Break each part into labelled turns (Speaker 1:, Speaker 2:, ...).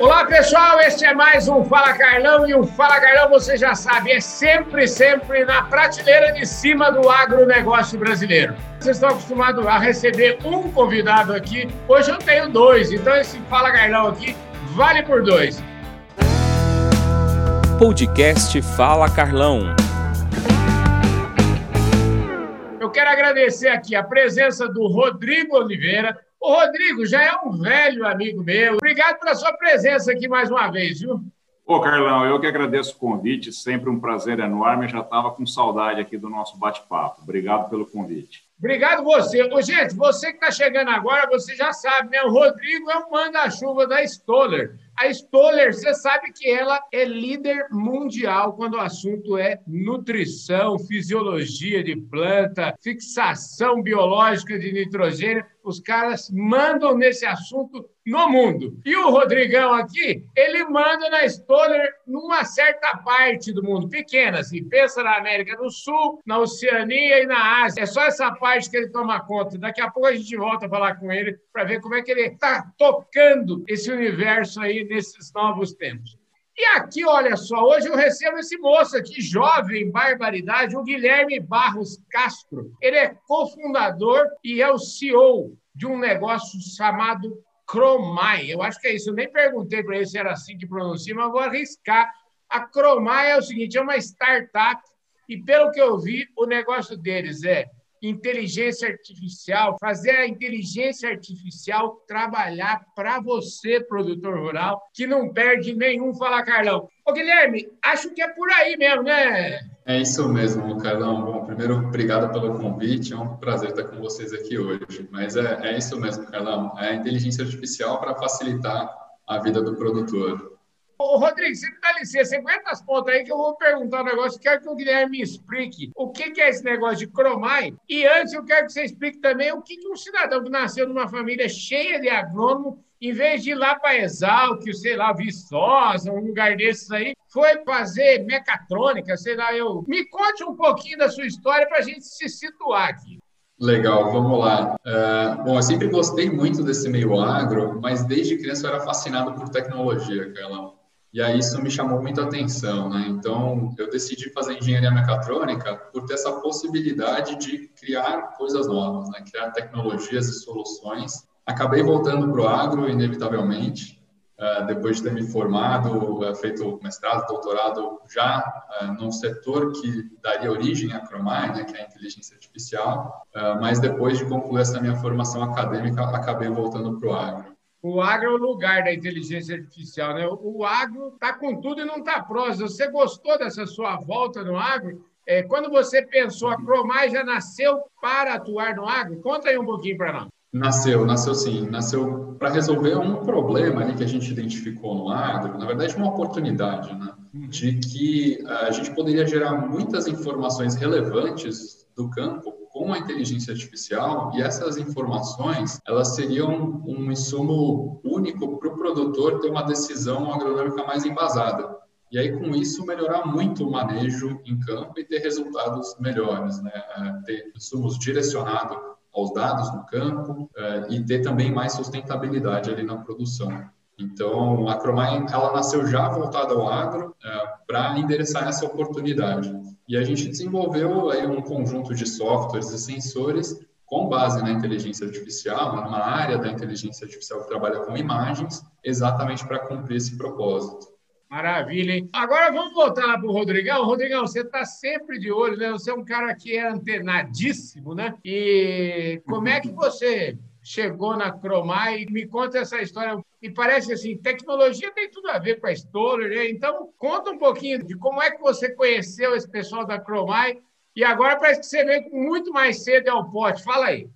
Speaker 1: Olá pessoal, este é mais um Fala Carlão e o Fala Carlão, você já sabe, é sempre, sempre na prateleira de cima do agronegócio brasileiro. Vocês estão acostumados a receber um convidado aqui, hoje eu tenho dois, então esse Fala Carlão aqui vale por dois.
Speaker 2: Podcast Fala Carlão.
Speaker 1: Eu quero agradecer aqui a presença do Rodrigo Oliveira, o Rodrigo já é um velho amigo meu. Obrigado pela sua presença aqui mais uma vez, viu?
Speaker 3: Ô, Carlão, eu que agradeço o convite, sempre um prazer enorme. Eu já estava com saudade aqui do nosso bate-papo. Obrigado pelo convite.
Speaker 1: Obrigado você. Ô, gente, você que está chegando agora, você já sabe, né? O Rodrigo é um manda-chuva da Stoller. A Stoller, você sabe que ela é líder mundial quando o assunto é nutrição, fisiologia de planta, fixação biológica de nitrogênio. Os caras mandam nesse assunto no mundo. E o Rodrigão aqui, ele manda na Stoller numa certa parte do mundo, pequena, assim. Pensa na América do Sul, na Oceania e na Ásia. É só essa parte que ele toma conta. Daqui a pouco a gente volta a falar com ele para ver como é que ele está tocando esse universo aí nesses novos tempos. E aqui, olha só, hoje eu recebo esse moço aqui, jovem, barbaridade, o Guilherme Barros Castro. Ele é cofundador e é o CEO de um negócio chamado Cromai. Eu acho que é isso. Eu nem perguntei para ele se era assim que pronuncia, mas vou arriscar. A Cromai é o seguinte: é uma startup, e pelo que eu vi, o negócio deles é inteligência artificial, fazer a inteligência artificial trabalhar para você, produtor rural, que não perde nenhum Fala Carlão. Ô, Guilherme, acho que é por aí mesmo, né?
Speaker 4: É isso mesmo, Carlão. Bom, primeiro, obrigado pelo convite. É um prazer estar com vocês aqui hoje. Mas é, é isso mesmo, Carlão. É a inteligência artificial para facilitar a vida do produtor.
Speaker 1: Ô, Rodrigo, você me dá licença, aguenta as pontas aí que eu vou perguntar um negócio. Quero que o Guilherme me explique o que é esse negócio de cromai. E antes, eu quero que você explique também o que um cidadão que nasceu numa família cheia de agrônomo, em vez de ir lá para Exalc, sei lá, Viçosa, um lugar desses aí, foi fazer mecatrônica, sei lá, eu. Me conte um pouquinho da sua história para a gente se situar aqui.
Speaker 4: Legal, vamos lá. Uh, bom, eu sempre gostei muito desse meio agro, mas desde criança eu era fascinado por tecnologia, Carlão. E aí isso me chamou muita atenção, né? Então, eu decidi fazer engenharia mecatrônica por ter essa possibilidade de criar coisas novas, né? Criar tecnologias e soluções. Acabei voltando para o agro, inevitavelmente, uh, depois de ter me formado, uh, feito mestrado, doutorado, já uh, num setor que daria origem à Cromai, né? Que é a inteligência artificial. mas depois de concluir essa minha formação acadêmica, acabei voltando para o agro.
Speaker 1: O agro é o lugar da inteligência artificial, né? O agro está com tudo e não está próximo. Você gostou dessa sua volta no agro? É, quando você pensou, a Cromai já nasceu para atuar no agro? Conta aí um pouquinho para nós.
Speaker 4: Nasceu, nasceu sim. Nasceu para resolver um problema ali que a gente identificou no agro, na verdade, uma oportunidade, né? Uhum. De que eh, a gente poderia gerar muitas informações relevantes do campo com a inteligência artificial e essas informações elas seriam um insumo único para o produtor ter uma decisão agronômica mais embasada. E aí, com isso, melhorar muito o manejo em campo e ter resultados melhores, né? É, ter insumos direcionados aos dados no campo é, e ter também mais sustentabilidade ali na produção. Então, a Cromai, ela nasceu já voltada ao agro é, para endereçar essa oportunidade. E a gente desenvolveu aí um conjunto de softwares e sensores com base na inteligência artificial, numa área da inteligência artificial que trabalha com imagens, exatamente para cumprir esse propósito.
Speaker 1: Maravilha, hein? Agora vamos voltar para o Rodrigão. Rodrigão, você está sempre de olho, né? Você é um cara que é antenadíssimo, né? E como é que você chegou na Cromai. Me conta essa história. Me parece assim, tecnologia tem tudo a ver com a Stoller, né? Então, conta um pouquinho de como é que você conheceu esse pessoal da Cromai e agora parece que você veio muito mais cedo ao pote. Fala aí.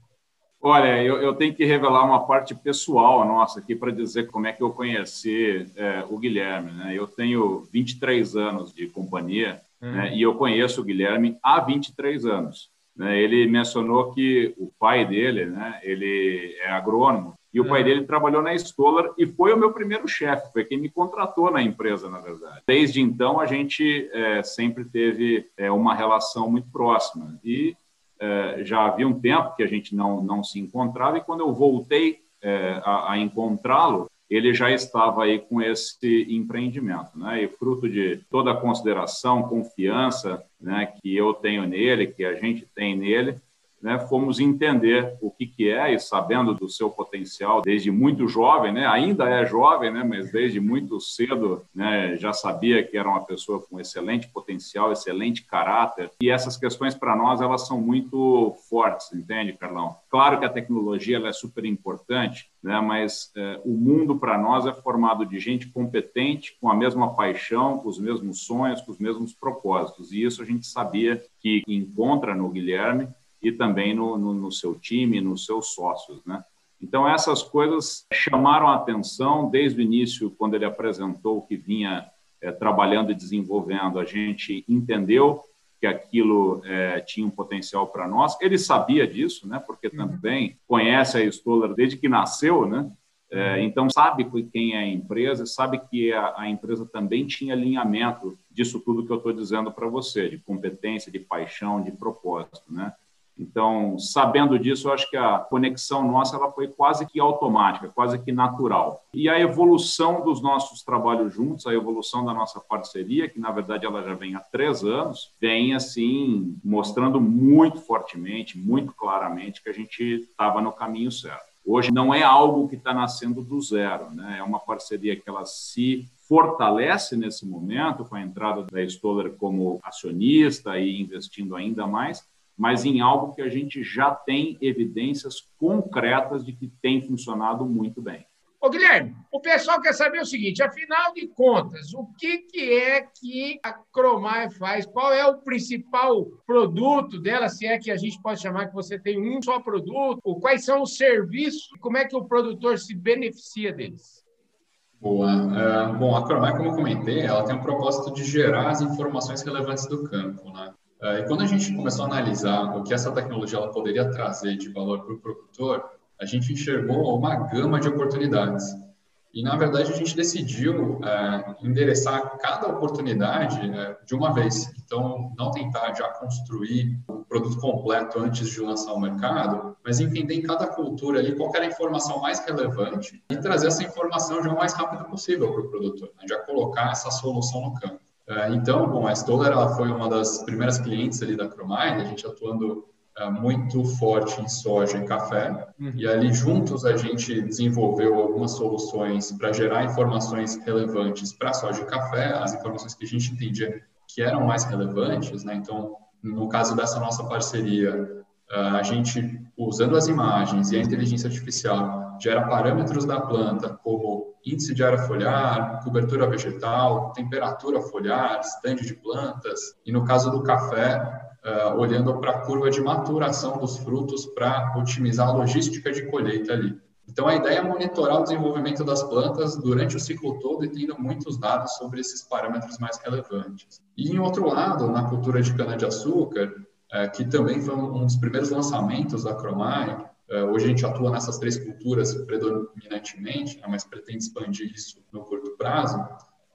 Speaker 3: Olha, eu, eu, tenho que revelar uma parte pessoal nossa aqui para dizer como é que eu conheci é, o Guilherme. Né? Eu tenho 23 anos de companhia hum. né? e eu conheço o Guilherme há 23 anos. Né? Ele mencionou que o pai dele, né, ele é agrônomo, e o pai hum. dele trabalhou na Stoller e foi o meu primeiro chefe, foi quem me contratou na empresa, na verdade. Desde então, a gente é, sempre teve é, uma relação muito próxima. E é, já havia um tempo que a gente não, não se encontrava, e quando eu voltei é, a, a encontrá-lo, ele já estava aí com esse empreendimento, né? E fruto de toda a consideração, confiança, né, que eu tenho nele, que a gente tem nele, né, fomos entender o que, que é e sabendo do seu potencial desde muito jovem, né, ainda é jovem, né, mas desde muito cedo né, já sabia que era uma pessoa com excelente potencial, excelente caráter e essas questões para nós elas são muito fortes, entende, Carlão? Claro que a tecnologia ela é super importante, né, mas é, o mundo para nós é formado de gente competente, com a mesma paixão, com os mesmos sonhos, com os mesmos propósitos e isso a gente sabia que encontra no Guilherme e também no, no, no seu time, nos seus sócios, né? Então, essas coisas chamaram a atenção desde o início, quando ele apresentou o que vinha é, trabalhando e desenvolvendo. A gente entendeu que aquilo é, tinha um potencial para nós. Ele sabia disso, né? Porque uhum. também conhece a Stoller desde que nasceu, né? É, então sabe quem é a empresa, sabe que a, a empresa também tinha alinhamento disso tudo que eu estou dizendo para você, de competência, de paixão, de propósito, né? Então, sabendo disso, eu acho que a conexão nossa ela foi quase que automática, quase que natural. E a evolução dos nossos trabalhos juntos, a evolução da nossa parceria, que na verdade ela já vem há três anos, vem assim mostrando muito fortemente, muito claramente que a gente estava no caminho certo. Hoje não é algo que está nascendo do zero, né? É uma parceria que ela se fortalece nesse momento com a entrada da Stoller como acionista e investindo ainda mais, mas em algo que a gente já tem evidências concretas de que tem funcionado muito bem.
Speaker 1: Ô, Guilherme, o pessoal quer saber o seguinte: afinal de contas, o que, que é que a Cromai faz? Qual é o principal produto dela? Se é que a gente pode chamar que você tem um só produto? Quais são os serviços? Como é que o produtor se beneficia deles?
Speaker 4: Boa. Uh, bom, a Cromai, como eu comentei, ela tem o propósito de gerar as informações relevantes do campo, né? É, e quando a gente começou a analisar o que essa tecnologia ela poderia trazer de valor para o produtor, a gente enxergou uma gama de oportunidades. E, na verdade, a gente decidiu é, endereçar cada oportunidade é, de uma vez. Então, não tentar já construir o produto completo antes de lançar o mercado, mas entender em cada cultura ali qual era a informação mais relevante e trazer essa informação já o mais rápido possível para o produtor, né? já colocar essa solução no campo. É, então, bom, a Stoller ela foi uma das primeiras clientes ali da Cromine, a gente atuando é, muito forte em soja e café, uhum. e ali juntos a gente desenvolveu algumas soluções para gerar informações relevantes para soja e café, as informações que a gente entendia que eram mais relevantes, né? Então, no caso dessa nossa parceria, é, a gente, usando as imagens e a inteligência artificial, gera parâmetros da planta, como índice de área foliar, cobertura vegetal, temperatura foliar, estande de plantas, e no caso do café, uh, olhando para a curva de maturação dos frutos para otimizar a logística de colheita ali. Então, a ideia é monitorar o desenvolvimento das plantas durante o ciclo todo e tendo muitos dados sobre esses parâmetros mais relevantes. E, em outro lado, na cultura de cana-de-açúcar, uh, que também foi um dos primeiros lançamentos da Cromai, hoje a gente atua nessas três culturas predominantemente, né, mas pretende expandir isso no curto prazo.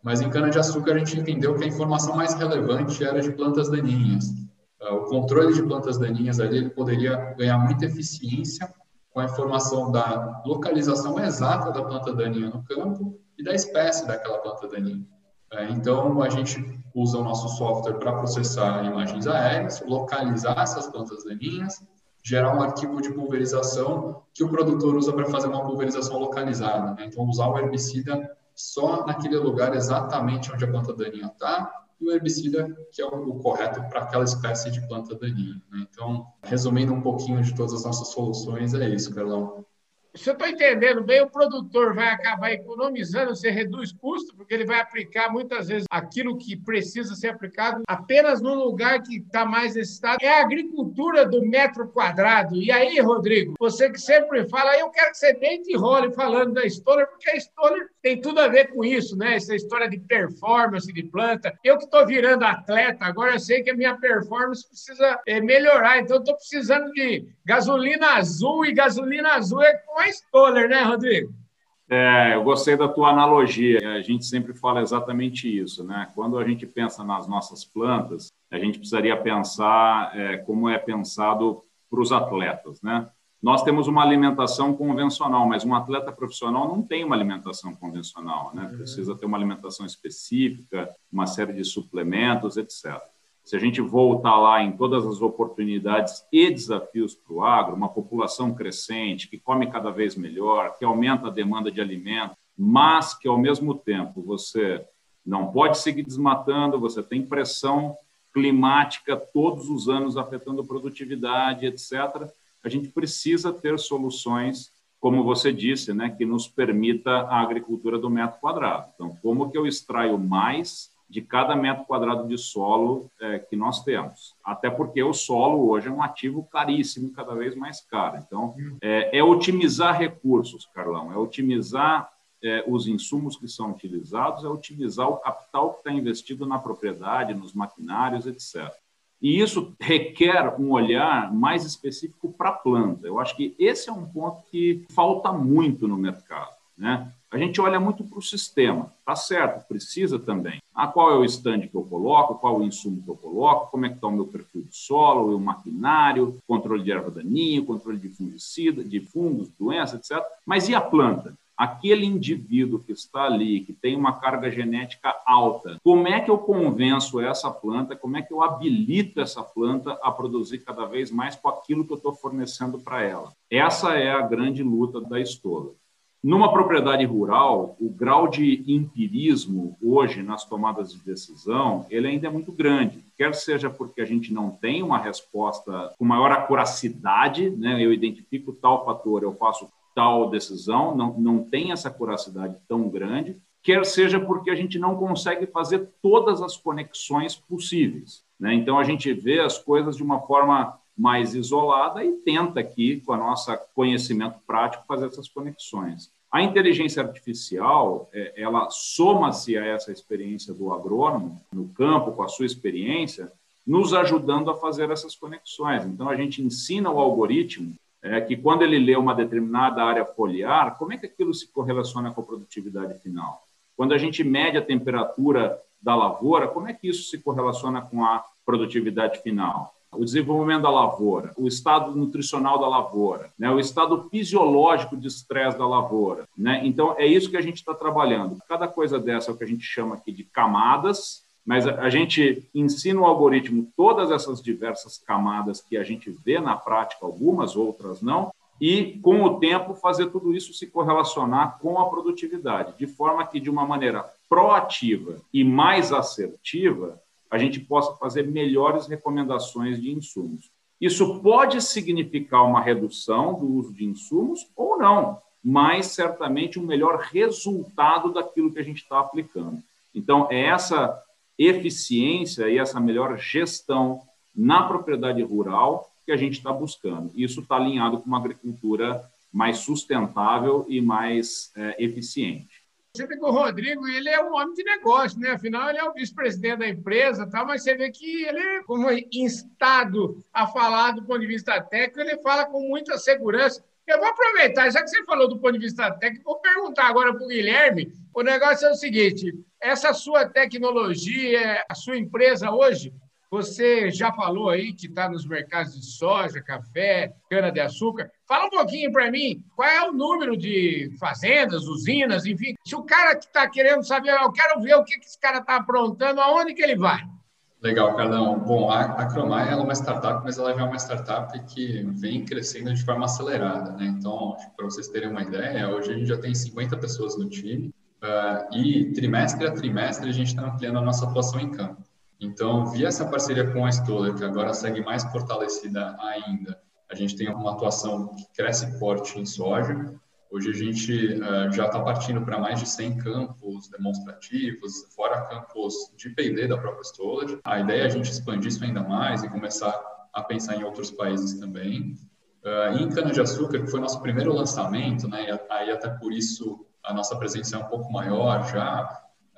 Speaker 4: Mas em cana-de-açúcar a gente entendeu que a informação mais relevante era de plantas daninhas. É, o controle de plantas daninhas ali ele poderia ganhar muita eficiência com a informação da localização exata da planta daninha no campo e da espécie daquela planta daninha. É, então, a gente usa o nosso software para processar imagens aéreas, localizar essas plantas daninhas gerar um arquivo de pulverização que o produtor usa para fazer uma pulverização localizada. Né? Então, usar o herbicida só naquele lugar exatamente onde a planta daninha está e o herbicida que é o, correto para aquela espécie de planta daninha. Né? Então, resumindo um pouquinho de todas as nossas soluções, é isso, Carlão
Speaker 1: se eu estou entendendo bem, o produtor vai acabar economizando, você reduz custo, porque ele vai aplicar muitas vezes aquilo que precisa ser aplicado apenas no lugar que está mais necessitado. É a agricultura do metro quadrado. E aí, Rodrigo, você que sempre fala, eu quero que você deite e role falando da Stoller, porque a Stoller tem tudo a ver com isso, né? Essa história de performance de planta. Eu que estou virando atleta, agora eu sei que a minha performance precisa é, melhorar, então estou precisando de gasolina azul, e gasolina azul é com a spoiler, né, Rodrigo?
Speaker 3: É, eu gostei da tua analogia. A gente sempre fala exatamente isso, né? Quando a gente pensa nas nossas plantas, a gente precisaria pensar é, como é pensado para os atletas, né? nós temos uma alimentação convencional, mas um atleta profissional não tem uma alimentação convencional, né? Uhum. Precisa ter uma alimentação específica, uma série de suplementos, etc. Se a gente voltar lá em todas as oportunidades e desafios para o agro, uma população crescente, que come cada vez melhor, que aumenta a demanda de alimento, mas que, ao mesmo tempo, você não pode seguir desmatando, você tem pressão climática todos os anos afetando a produtividade, etc a gente precisa ter soluções, como você disse, né, que nos permita a agricultura do metro quadrado. Então, como que eu extraio mais de cada metro quadrado de solo é, que nós temos? Até porque o solo hoje é um ativo caríssimo, cada vez mais caro. Então, é, é otimizar recursos, Carlão, é otimizar é, os insumos que são utilizados, é otimizar o capital que está investido na propriedade, nos maquinários, etc. E isso requer um olhar mais específico para a planta. Eu acho que esse é um ponto que falta muito no mercado. Né? A gente olha muito para o sistema, tá certo, precisa também. Ah, qual é o stand que eu coloco, qual é o insumo que eu coloco, como é que está o meu perfil de solo, o maquinário, controle de erva daninha, controle de fungicida, de fungos, doenças, etc. Mas e a planta? aquele indivíduo que está ali, que tem uma carga genética alta, como é que eu convenço essa planta, como é que eu habilito essa planta a produzir cada vez mais com aquilo que eu estou fornecendo para ela? Essa é a grande luta da estola. Numa propriedade rural, o grau de empirismo hoje nas tomadas de decisão, ele ainda é muito grande. Quer seja porque a gente não tem uma resposta com maior acuracidade, né? eu identifico tal fator, eu faço tal decisão, não, não tem essa curacidade tão grande, quer seja porque a gente não consegue fazer todas as conexões possíveis. Né? Então, a gente vê as coisas de uma forma mais isolada e tenta aqui, com a nossa conhecimento prático, fazer essas conexões. A inteligência artificial, é, ela soma-se a essa experiência do agrônomo no campo, com a sua experiência, nos ajudando a fazer essas conexões. Então, a gente ensina o algoritmo é que quando ele lê uma determinada área foliar, como é que aquilo se correlaciona com a produtividade final? Quando a gente mede a temperatura da lavoura, como é que isso se correlaciona com a produtividade final? O desenvolvimento da lavoura, o estado nutricional da lavoura, né? o estado fisiológico de estresse da lavoura. Né? Então, é isso que a gente está trabalhando. Cada coisa dessa é o que a gente chama aqui de camadas, mas a gente ensina o algoritmo todas essas diversas camadas que a gente vê na prática, algumas, outras não, e com o tempo fazer tudo isso se correlacionar com a produtividade, de forma que de uma maneira proativa e mais assertiva, a gente possa fazer melhores recomendações de insumos. Isso pode significar uma redução do uso de insumos ou não, mas certamente um melhor resultado daquilo que a gente está aplicando. Então, é essa eficiência e essa melhor gestão na propriedade rural que a gente está buscando. Isso está alinhado com uma agricultura mais sustentável e mais é, eficiente.
Speaker 1: Você vê que o Rodrigo ele é um homem de negócio, né? Afinal, ele é o vice-presidente da empresa, tá? mas você vê que ele, como instado a falar do ponto de vista técnico, ele fala com muita segurança. Eu vou aproveitar, já que você falou do ponto de vista técnico, vou perguntar agora para o Guilherme. O negócio é o seguinte: essa sua tecnologia, a sua empresa hoje, você já falou aí que está nos mercados de soja, café, cana-de-açúcar. Fala um pouquinho para mim, qual é o número de fazendas, usinas, enfim. Se o cara que está querendo saber, eu quero ver o que, que esse cara está aprontando, aonde que ele vai?
Speaker 4: Legal, Carlão. Bom, a, a Cromai é uma startup, mas ela é uma startup que vem crescendo de forma acelerada, né? Então, para vocês terem uma ideia, hoje a gente já tem 50 pessoas no time uh, e trimestre a trimestre a gente está ampliando a nossa atuação em campo. Então, via essa parceria com a Stoller, que agora segue mais fortalecida ainda, a gente tem uma atuação que cresce forte em soja, Hoje a gente uh, já está partindo para mais de 100 campos demonstrativos, fora campos de P&D da própria Stolage. A ideia é a gente expandir isso ainda mais e começar a pensar em outros países também. Uh, em cana-de-açúcar, que foi nosso primeiro lançamento, né, e aí até por isso a nossa presença é um pouco maior já,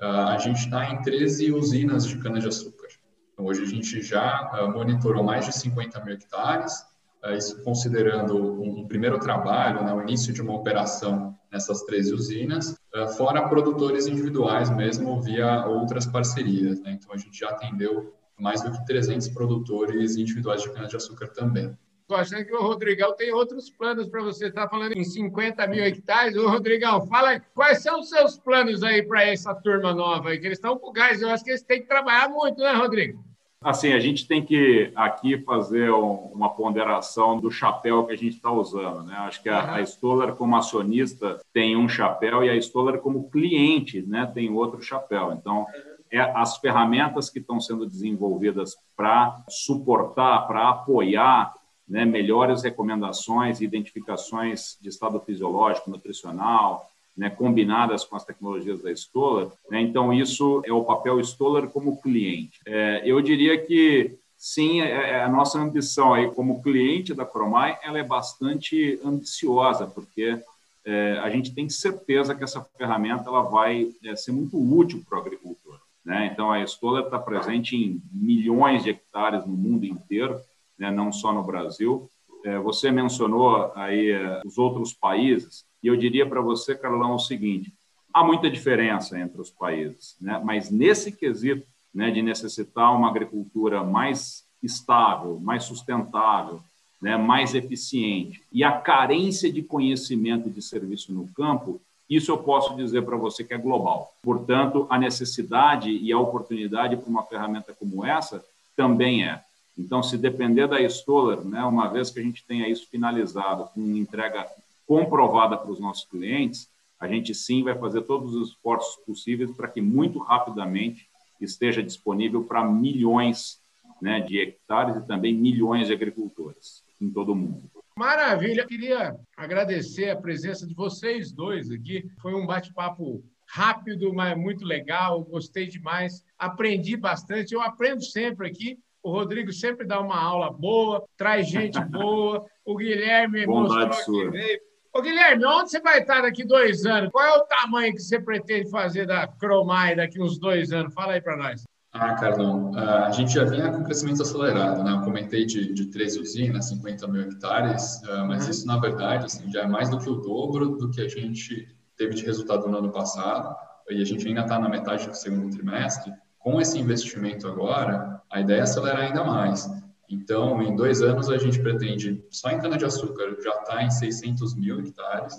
Speaker 4: uh, a gente está em 13 usinas de cana-de-açúcar. Então, hoje a gente já monitorou mais de 50 mil hectares, isso considerando um primeiro trabalho, né, o início de uma operação nessas 13 usinas, é, fora produtores individuais mesmo via outras parcerias. Né? Então, a gente já atendeu mais do que 300 produtores individuais de cana-de-açúcar também.
Speaker 1: Estou achando que o Rodrigão tem outros planos para você. Está falando em 50 mil hectares. Ô, Rodrigão, fala quais são os seus planos aí para essa turma nova aí? Que eles estão com gás. Eu acho que eles têm que trabalhar muito, né, Rodrigo?
Speaker 3: Assim, a gente tem que aqui fazer uma ponderação do chapéu que a gente está usando. Né? Acho que a, a Stoller, como acionista, tem um chapéu e a Stoller, como cliente, né, tem outro chapéu. Então, é as ferramentas que estão sendo desenvolvidas para suportar, para apoiar né, melhores recomendações e identificações de estado fisiológico, nutricional, né, combinadas com as tecnologias da Stoller. Né? Então, isso é o papel Stoller como cliente. É, eu diria que, sim, é, é a nossa ambição aí como cliente da Cromai ela é bastante ambiciosa, porque é, a gente tem certeza que essa ferramenta ela vai é, ser muito útil para o agricultor. Né? Então, a Stoller está presente em milhões de hectares no mundo inteiro, né? não só no Brasil. É, você mencionou aí os outros países. E eu diria para você, Carlão, o seguinte: há muita diferença entre os países, né? mas nesse quesito né, de necessitar uma agricultura mais estável, mais sustentável, né, mais eficiente e a carência de conhecimento de serviço no campo, isso eu posso dizer para você que é global. Portanto, a necessidade e a oportunidade para uma ferramenta como essa também é. Então, se depender da Stoller, né, uma vez que a gente tenha isso finalizado com entrega comprovada para os nossos clientes, a gente sim vai fazer todos os esforços possíveis para que muito rapidamente esteja disponível para milhões né, de hectares e também milhões de agricultores em todo o mundo.
Speaker 1: Maravilha! Queria agradecer a presença de vocês dois aqui. Foi um bate-papo rápido, mas muito legal. Gostei demais. Aprendi bastante. Eu aprendo sempre aqui. O Rodrigo sempre dá uma aula boa, traz gente boa. O Guilherme
Speaker 3: Bondade mostrou sua. que veio
Speaker 1: Ô, Guilherme, onde você vai estar daqui dois anos? Qual é o tamanho que você pretende fazer da Cromai daqui uns dois anos? Fala aí para nós.
Speaker 4: Ah, Carlão, a gente já vinha com crescimento acelerado, né? Eu comentei de, de três usinas, 50 mil hectares, ah, mas uhum. isso, na verdade, assim, já é mais do que o dobro do que a gente teve de resultado no ano passado, e a gente ainda está na metade do segundo trimestre. Com esse investimento agora, a ideia é acelerar ainda mais. Então, em dois anos, a gente pretende, só em cana-de-açúcar, já está em 600 mil hectares,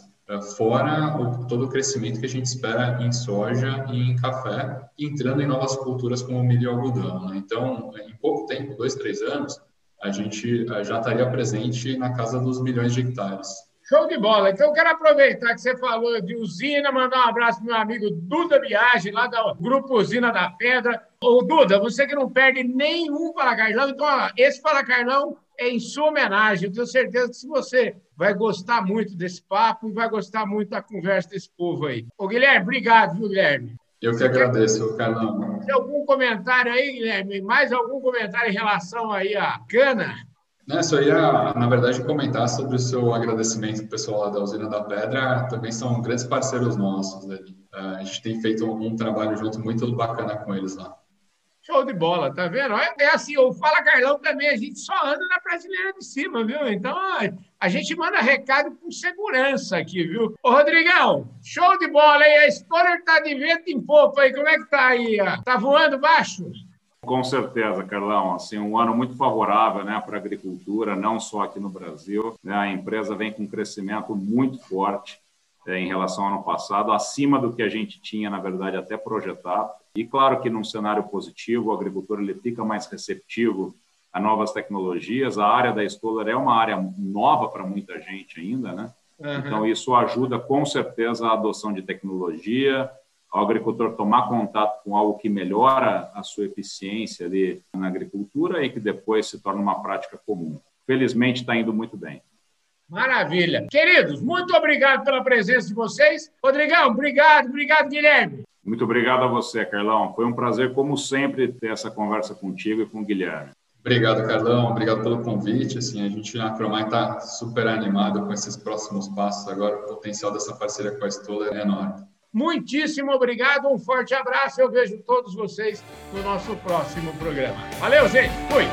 Speaker 4: fora o, todo o crescimento que a gente espera em soja e em café, entrando em novas culturas como milho e algodão. Né? Então, em pouco tempo, dois, três anos, a gente eh, já estaria presente na casa dos milhões de hectares.
Speaker 1: Show de bola. Então, eu quero aproveitar que você falou de usina, mandar um abraço para meu amigo Duda Viagem, lá do Grupo Usina da Pedra. Ô, Duda, você que não perde nenhum Fala então, ó, esse Fala é em sua homenagem. Eu tenho certeza que se você vai gostar muito desse papo e vai gostar muito da conversa desse povo aí. Ô, Guilherme, obrigado, viu, Guilherme?
Speaker 4: Eu que agradeço, Carlão.
Speaker 1: Tem algum comentário aí, Guilherme? Mais algum comentário em relação aí à cana?
Speaker 4: Não, só ia, na verdade, comentar sobre o seu agradecimento pessoal lá da Usina da Pedra. Também são grandes parceiros nossos ali. É, a gente tem feito um trabalho junto muito bacana com eles lá.
Speaker 1: Show de bola, tá vendo? É assim, o Fala Carlão também, a gente só anda na prateleira de cima, viu? Então, a gente manda recado com segurança aqui, viu? Ô, Rodrigão, show de bola aí, a história tá de vento em popa aí, como é que tá aí? Tá voando baixo?
Speaker 3: Com certeza, Carlão. Assim, um ano muito favorável né, para a agricultura, não só aqui no Brasil. Né, a empresa vem com um crescimento muito forte é, em relação ao ano passado, acima do que a gente tinha, na verdade, até projetado. E claro que num cenário positivo, o agricultor ele fica mais receptivo a novas tecnologias. A área da Stoller é uma área nova para muita gente ainda, né? Uhum. Então, isso ajuda com certeza a adoção de tecnologia, ao agricultor tomar contato com algo que melhora a sua eficiência ali na agricultura e que depois se torna uma prática comum. Felizmente está indo muito bem.
Speaker 1: Maravilha. Queridos, muito obrigado pela presença de vocês. Rodrigão, obrigado, obrigado, Guilherme.
Speaker 3: Muito obrigado a você, Carlão. Foi um prazer, como sempre, ter essa conversa contigo e com o Guilherme.
Speaker 4: Obrigado, Carlão. Obrigado pelo convite. Assim, a gente na Cromai está super animado com esses próximos passos. Agora, o potencial dessa parceria com a Stoller é enorme.
Speaker 1: Muitíssimo obrigado, um forte abraço. Eu vejo todos vocês no nosso próximo programa. Valeu, gente. Fui.